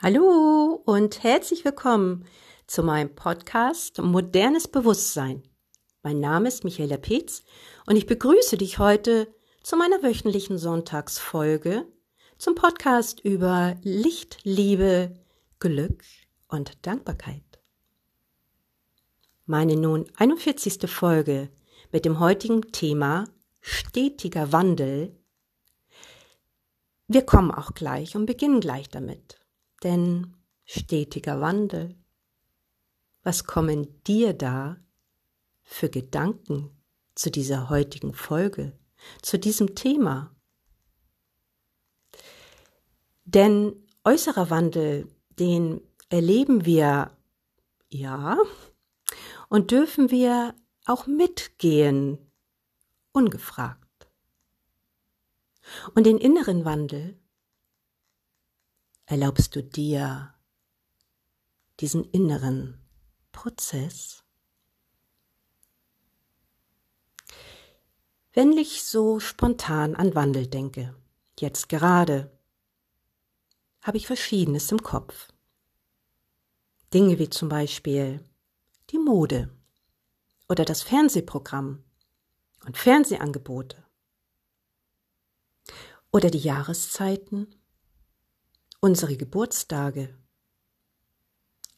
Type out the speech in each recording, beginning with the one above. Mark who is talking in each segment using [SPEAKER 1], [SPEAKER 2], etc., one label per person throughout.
[SPEAKER 1] Hallo und herzlich willkommen zu meinem Podcast Modernes Bewusstsein. Mein Name ist Michaela Petz und ich begrüße dich heute zu meiner wöchentlichen Sonntagsfolge zum Podcast über Licht, Liebe, Glück und Dankbarkeit. Meine nun 41. Folge mit dem heutigen Thema stetiger Wandel. Wir kommen auch gleich und beginnen gleich damit denn stetiger Wandel. Was kommen dir da für Gedanken zu dieser heutigen Folge, zu diesem Thema? Denn äußerer Wandel, den erleben wir ja und dürfen wir auch mitgehen, ungefragt. Und den inneren Wandel, erlaubst du dir diesen inneren Prozess? Wenn ich so spontan an Wandel denke, jetzt gerade, habe ich Verschiedenes im Kopf. Dinge wie zum Beispiel die Mode oder das Fernsehprogramm und Fernsehangebote oder die Jahreszeiten unsere Geburtstage,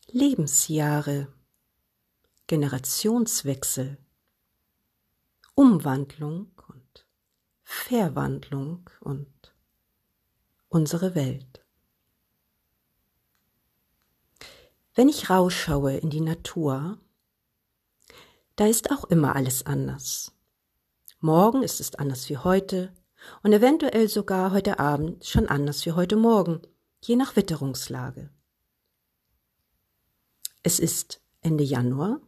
[SPEAKER 1] Lebensjahre, Generationswechsel, Umwandlung und Verwandlung und unsere Welt. Wenn ich rausschaue in die Natur, da ist auch immer alles anders. Morgen ist es anders wie heute und eventuell sogar heute Abend schon anders wie heute Morgen je nach Witterungslage. Es ist Ende Januar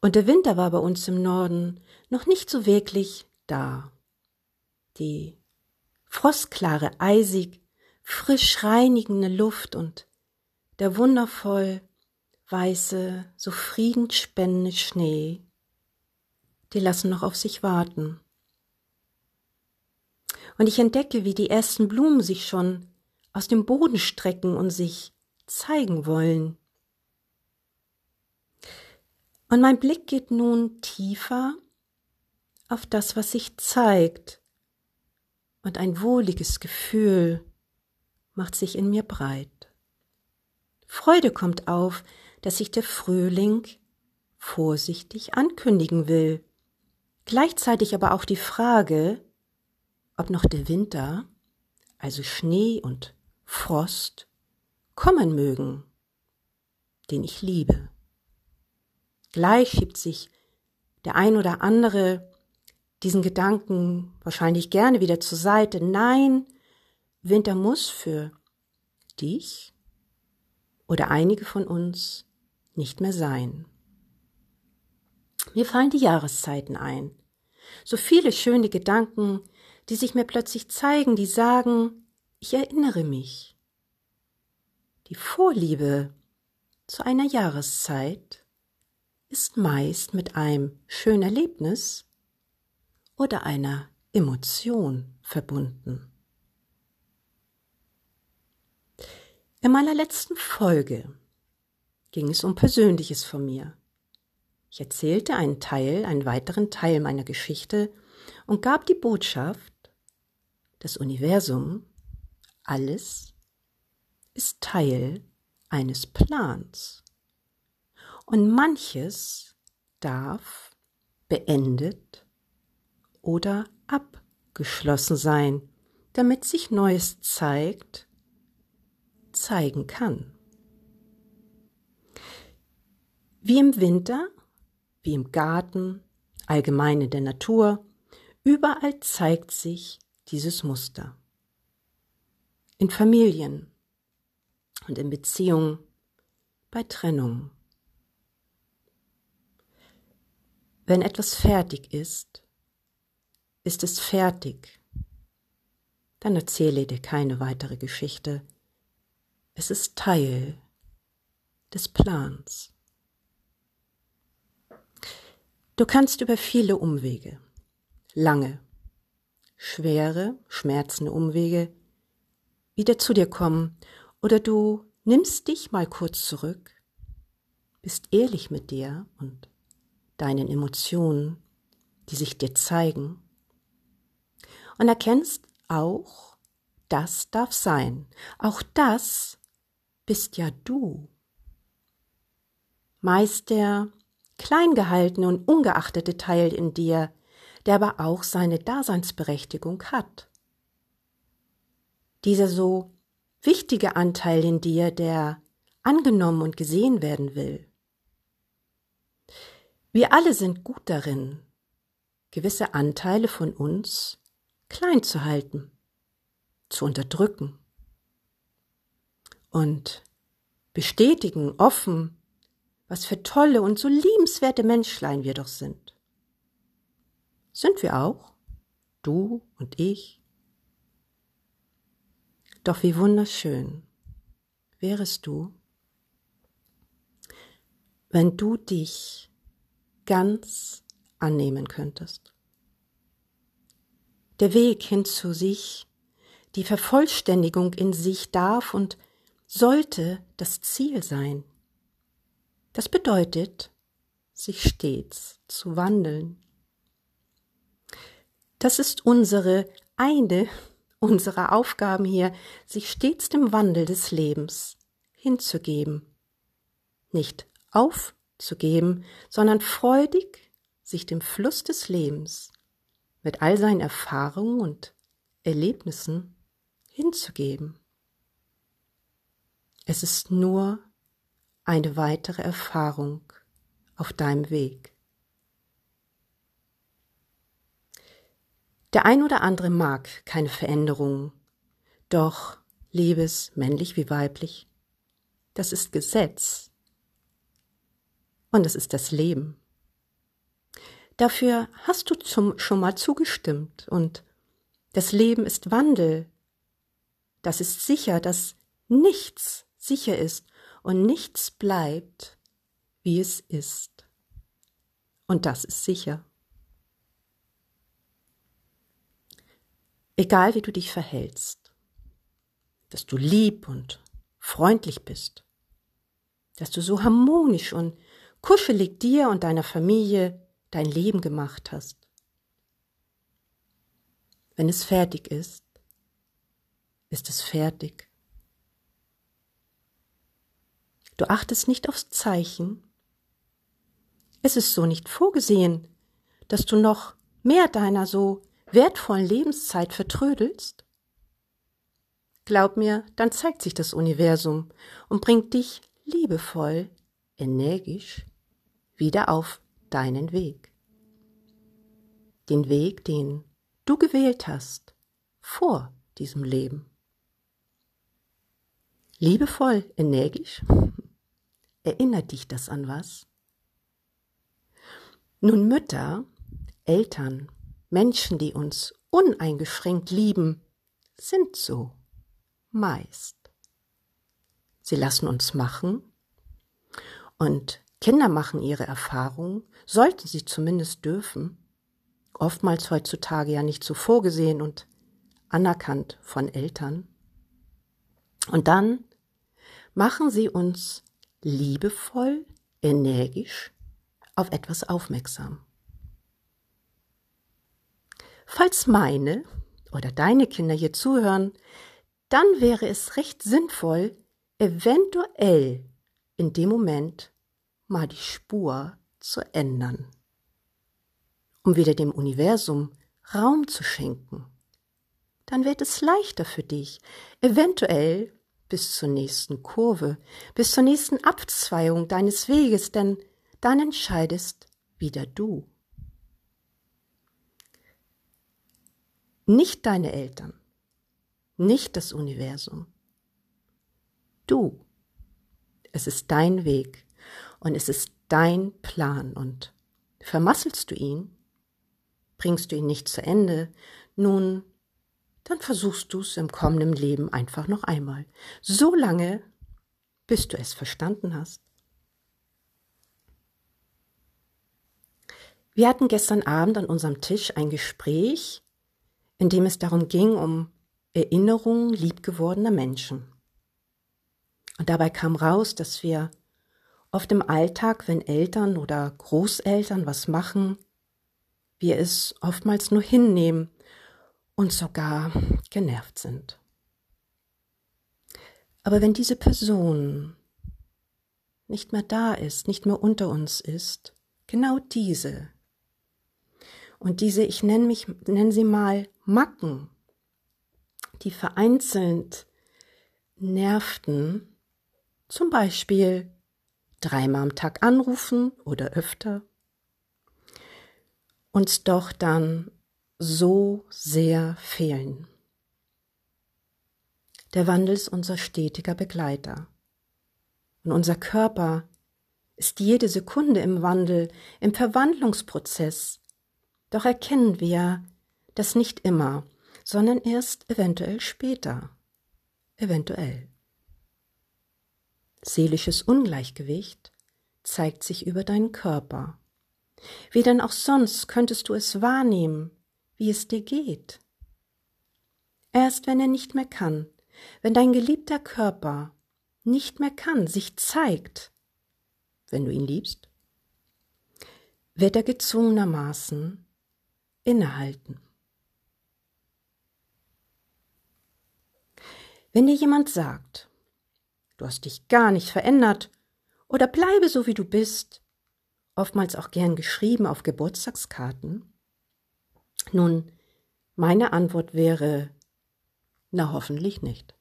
[SPEAKER 1] und der Winter war bei uns im Norden noch nicht so wirklich da. Die frostklare, eisig, frisch reinigende Luft und der wundervoll weiße, so friedenspendende Schnee, die lassen noch auf sich warten. Und ich entdecke, wie die ersten Blumen sich schon aus dem Boden strecken und sich zeigen wollen. Und mein Blick geht nun tiefer auf das, was sich zeigt, und ein wohliges Gefühl macht sich in mir breit. Freude kommt auf, dass sich der Frühling vorsichtig ankündigen will, gleichzeitig aber auch die Frage, ob noch der Winter, also Schnee und Frost kommen mögen, den ich liebe. Gleich schiebt sich der ein oder andere diesen Gedanken wahrscheinlich gerne wieder zur Seite. Nein, Winter muss für dich oder einige von uns nicht mehr sein. Mir fallen die Jahreszeiten ein. So viele schöne Gedanken, die sich mir plötzlich zeigen, die sagen, ich erinnere mich. Die Vorliebe zu einer Jahreszeit ist meist mit einem schönen Erlebnis oder einer Emotion verbunden. In meiner letzten Folge ging es um Persönliches von mir. Ich erzählte einen Teil, einen weiteren Teil meiner Geschichte und gab die Botschaft, das Universum alles ist Teil eines Plans. Und manches darf beendet oder abgeschlossen sein, damit sich Neues zeigt, zeigen kann. Wie im Winter, wie im Garten, allgemein in der Natur, überall zeigt sich dieses Muster in Familien und in Beziehungen, bei Trennung. Wenn etwas fertig ist, ist es fertig. Dann erzähle dir keine weitere Geschichte. Es ist Teil des Plans. Du kannst über viele Umwege, lange, schwere, schmerzende Umwege wieder zu dir kommen Oder du nimmst dich mal kurz zurück, bist ehrlich mit dir und deinen Emotionen, die sich dir zeigen, und erkennst auch, das darf sein. Auch das bist ja du. Meist der klein gehaltene und ungeachtete Teil in dir, der aber auch seine Daseinsberechtigung hat. Dieser so wichtige Anteil in dir, der angenommen und gesehen werden will. Wir alle sind gut darin, gewisse Anteile von uns klein zu halten, zu unterdrücken und bestätigen offen, was für tolle und so liebenswerte Menschlein wir doch sind. Sind wir auch? Du und ich? Doch wie wunderschön wärest du, wenn du dich ganz annehmen könntest. Der Weg hin zu sich, die Vervollständigung in sich darf und sollte das Ziel sein. Das bedeutet, sich stets zu wandeln. Das ist unsere eine unserer Aufgaben hier, sich stets dem Wandel des Lebens hinzugeben. Nicht aufzugeben, sondern freudig sich dem Fluss des Lebens mit all seinen Erfahrungen und Erlebnissen hinzugeben. Es ist nur eine weitere Erfahrung auf deinem Weg. Der ein oder andere mag keine Veränderungen, doch Liebes, männlich wie weiblich, das ist Gesetz und es ist das Leben. Dafür hast du zum, schon mal zugestimmt und das Leben ist Wandel. Das ist sicher, dass nichts sicher ist und nichts bleibt, wie es ist. Und das ist sicher. Egal wie du dich verhältst, dass du lieb und freundlich bist, dass du so harmonisch und kuschelig dir und deiner Familie dein Leben gemacht hast. Wenn es fertig ist, ist es fertig. Du achtest nicht aufs Zeichen. Es ist so nicht vorgesehen, dass du noch mehr deiner so wertvollen Lebenszeit vertrödelst. Glaub mir, dann zeigt sich das Universum und bringt dich liebevoll, energisch wieder auf deinen Weg. Den Weg, den du gewählt hast vor diesem Leben. Liebevoll, energisch, Erinnert dich das an was? Nun Mütter, Eltern, Menschen, die uns uneingeschränkt lieben, sind so. Meist. Sie lassen uns machen und Kinder machen ihre Erfahrungen, sollten sie zumindest dürfen, oftmals heutzutage ja nicht so vorgesehen und anerkannt von Eltern. Und dann machen sie uns liebevoll, energisch auf etwas aufmerksam. Falls meine oder deine Kinder hier zuhören, dann wäre es recht sinnvoll, eventuell in dem Moment mal die Spur zu ändern, um wieder dem Universum Raum zu schenken. Dann wird es leichter für dich, eventuell bis zur nächsten Kurve, bis zur nächsten Abzweigung deines Weges, denn dann entscheidest wieder du. Nicht deine Eltern, nicht das Universum. Du. Es ist dein Weg und es ist dein Plan und vermasselst du ihn, bringst du ihn nicht zu Ende, nun dann versuchst du es im kommenden Leben einfach noch einmal. So lange, bis du es verstanden hast. Wir hatten gestern Abend an unserem Tisch ein Gespräch, in dem es darum ging, um Erinnerungen liebgewordener Menschen. Und dabei kam raus, dass wir oft im Alltag, wenn Eltern oder Großeltern was machen, wir es oftmals nur hinnehmen und sogar genervt sind. Aber wenn diese Person nicht mehr da ist, nicht mehr unter uns ist, genau diese, und diese, ich nenne mich, nenne sie mal Macken, die vereinzelt nervten, zum Beispiel dreimal am Tag anrufen oder öfter, uns doch dann so sehr fehlen. Der Wandel ist unser stetiger Begleiter. Und unser Körper ist jede Sekunde im Wandel, im Verwandlungsprozess. Doch erkennen wir das nicht immer, sondern erst eventuell später. Eventuell. Seelisches Ungleichgewicht zeigt sich über deinen Körper. Wie denn auch sonst könntest du es wahrnehmen, wie es dir geht? Erst wenn er nicht mehr kann, wenn dein geliebter Körper nicht mehr kann, sich zeigt, wenn du ihn liebst, wird er gezwungenermaßen innehalten. Wenn dir jemand sagt, du hast dich gar nicht verändert oder bleibe so wie du bist, oftmals auch gern geschrieben auf Geburtstagskarten, nun, meine Antwort wäre, na hoffentlich nicht.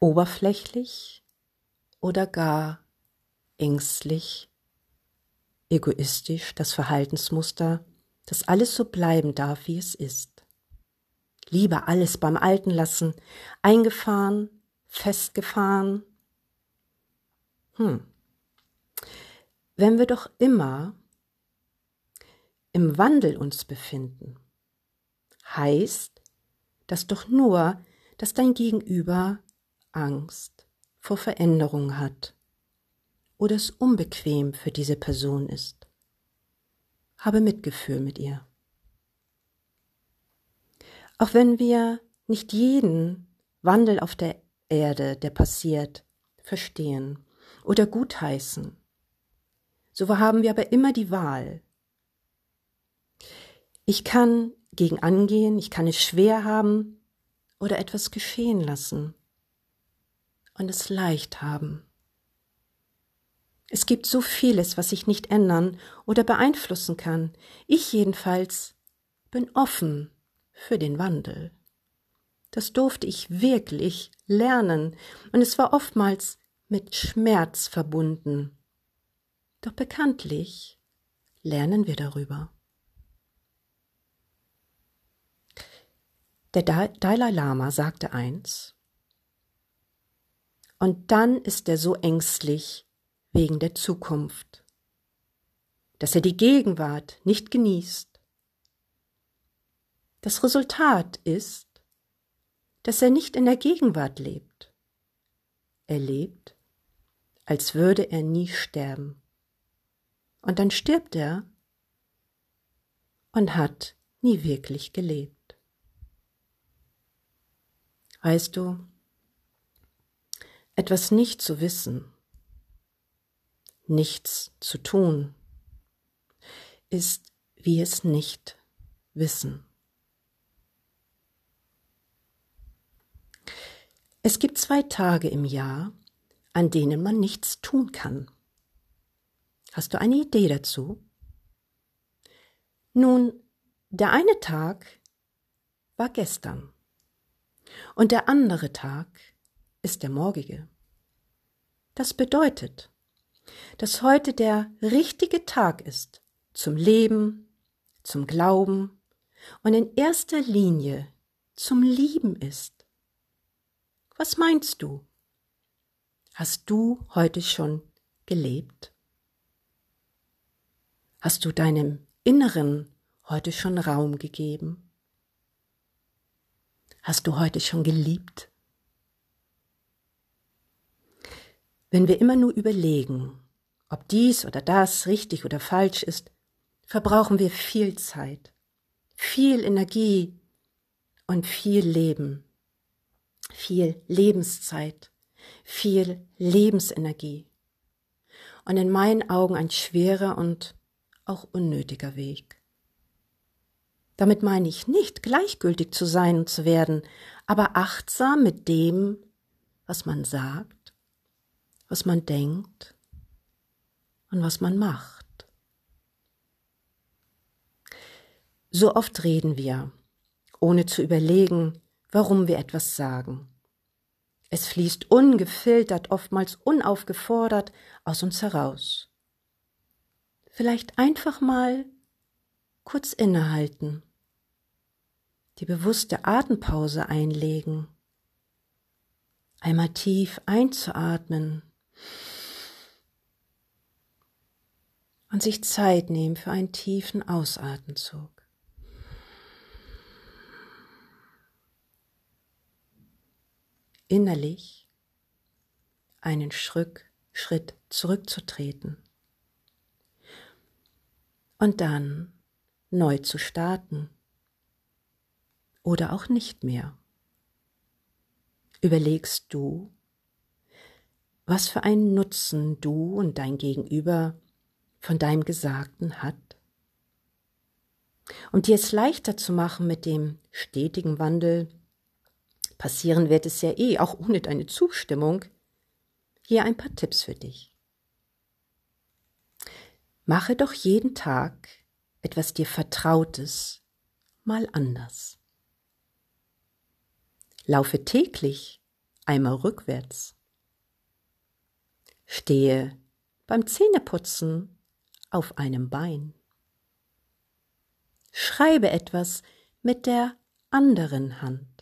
[SPEAKER 1] Oberflächlich oder gar ängstlich, egoistisch das Verhaltensmuster, dass alles so bleiben darf, wie es ist. Lieber alles beim Alten lassen, eingefahren, festgefahren. Hm. Wenn wir doch immer im Wandel uns befinden, heißt das doch nur, dass dein Gegenüber Angst vor Veränderung hat oder es unbequem für diese Person ist. Habe Mitgefühl mit ihr. Auch wenn wir nicht jeden Wandel auf der Erde, der passiert, verstehen oder gutheißen, so haben wir aber immer die Wahl. Ich kann gegen angehen, ich kann es schwer haben oder etwas geschehen lassen und es leicht haben. Es gibt so vieles, was ich nicht ändern oder beeinflussen kann. Ich jedenfalls bin offen für den Wandel. Das durfte ich wirklich lernen, und es war oftmals mit Schmerz verbunden. Doch bekanntlich lernen wir darüber. Der Dalai Lama sagte eins, und dann ist er so ängstlich wegen der Zukunft, dass er die Gegenwart nicht genießt das Resultat ist, dass er nicht in der Gegenwart lebt. Er lebt, als würde er nie sterben. Und dann stirbt er und hat nie wirklich gelebt. Weißt du, etwas nicht zu wissen, nichts zu tun, ist wie es nicht wissen. Es gibt zwei Tage im Jahr, an denen man nichts tun kann. Hast du eine Idee dazu? Nun, der eine Tag war gestern und der andere Tag ist der morgige. Das bedeutet, dass heute der richtige Tag ist zum Leben, zum Glauben und in erster Linie zum Lieben ist. Was meinst du? Hast du heute schon gelebt? Hast du deinem Inneren heute schon Raum gegeben? Hast du heute schon geliebt? Wenn wir immer nur überlegen, ob dies oder das richtig oder falsch ist, verbrauchen wir viel Zeit, viel Energie und viel Leben viel Lebenszeit, viel Lebensenergie und in meinen Augen ein schwerer und auch unnötiger Weg. Damit meine ich nicht, gleichgültig zu sein und zu werden, aber achtsam mit dem, was man sagt, was man denkt und was man macht. So oft reden wir, ohne zu überlegen, warum wir etwas sagen. Es fließt ungefiltert, oftmals unaufgefordert aus uns heraus. Vielleicht einfach mal kurz innehalten, die bewusste Atempause einlegen, einmal tief einzuatmen und sich Zeit nehmen für einen tiefen Ausatemzug. Innerlich einen Schritt, zurückzutreten und dann neu zu starten oder auch nicht mehr. Überlegst du, was für einen Nutzen du und dein Gegenüber von deinem Gesagten hat? Um dir es leichter zu machen mit dem stetigen Wandel Passieren wird es ja eh, auch ohne deine Zustimmung. Hier ein paar Tipps für dich. Mache doch jeden Tag etwas dir Vertrautes mal anders. Laufe täglich einmal rückwärts. Stehe beim Zähneputzen auf einem Bein. Schreibe etwas mit der anderen Hand.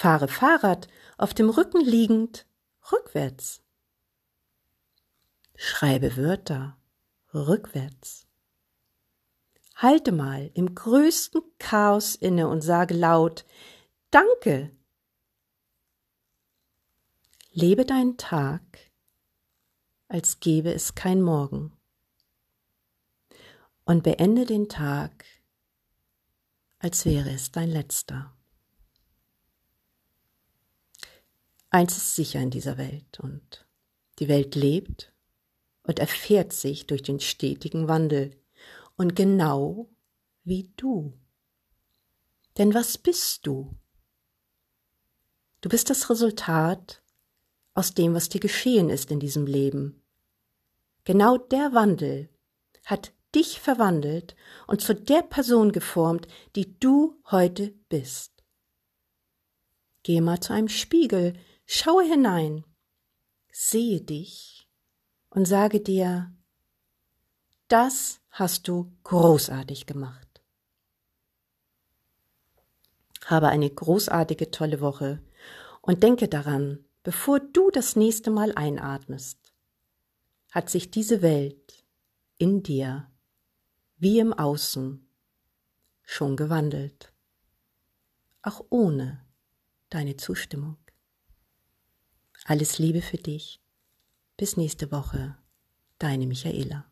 [SPEAKER 1] Fahre Fahrrad auf dem Rücken liegend rückwärts. Schreibe Wörter rückwärts. Halte mal im größten Chaos inne und sage laut Danke. Lebe deinen Tag, als gäbe es kein Morgen. Und beende den Tag, als wäre es dein letzter. Eins ist sicher in dieser Welt und die Welt lebt und erfährt sich durch den stetigen Wandel und genau wie du. Denn was bist du? Du bist das Resultat aus dem, was dir geschehen ist in diesem Leben. Genau der Wandel hat dich verwandelt und zu der Person geformt, die du heute bist. Geh mal zu einem Spiegel, Schaue hinein, sehe dich und sage dir, das hast du großartig gemacht. Habe eine großartige, tolle Woche und denke daran, bevor du das nächste Mal einatmest, hat sich diese Welt in dir wie im Außen schon gewandelt, auch ohne deine Zustimmung. Alles Liebe für dich. Bis nächste Woche. Deine Michaela.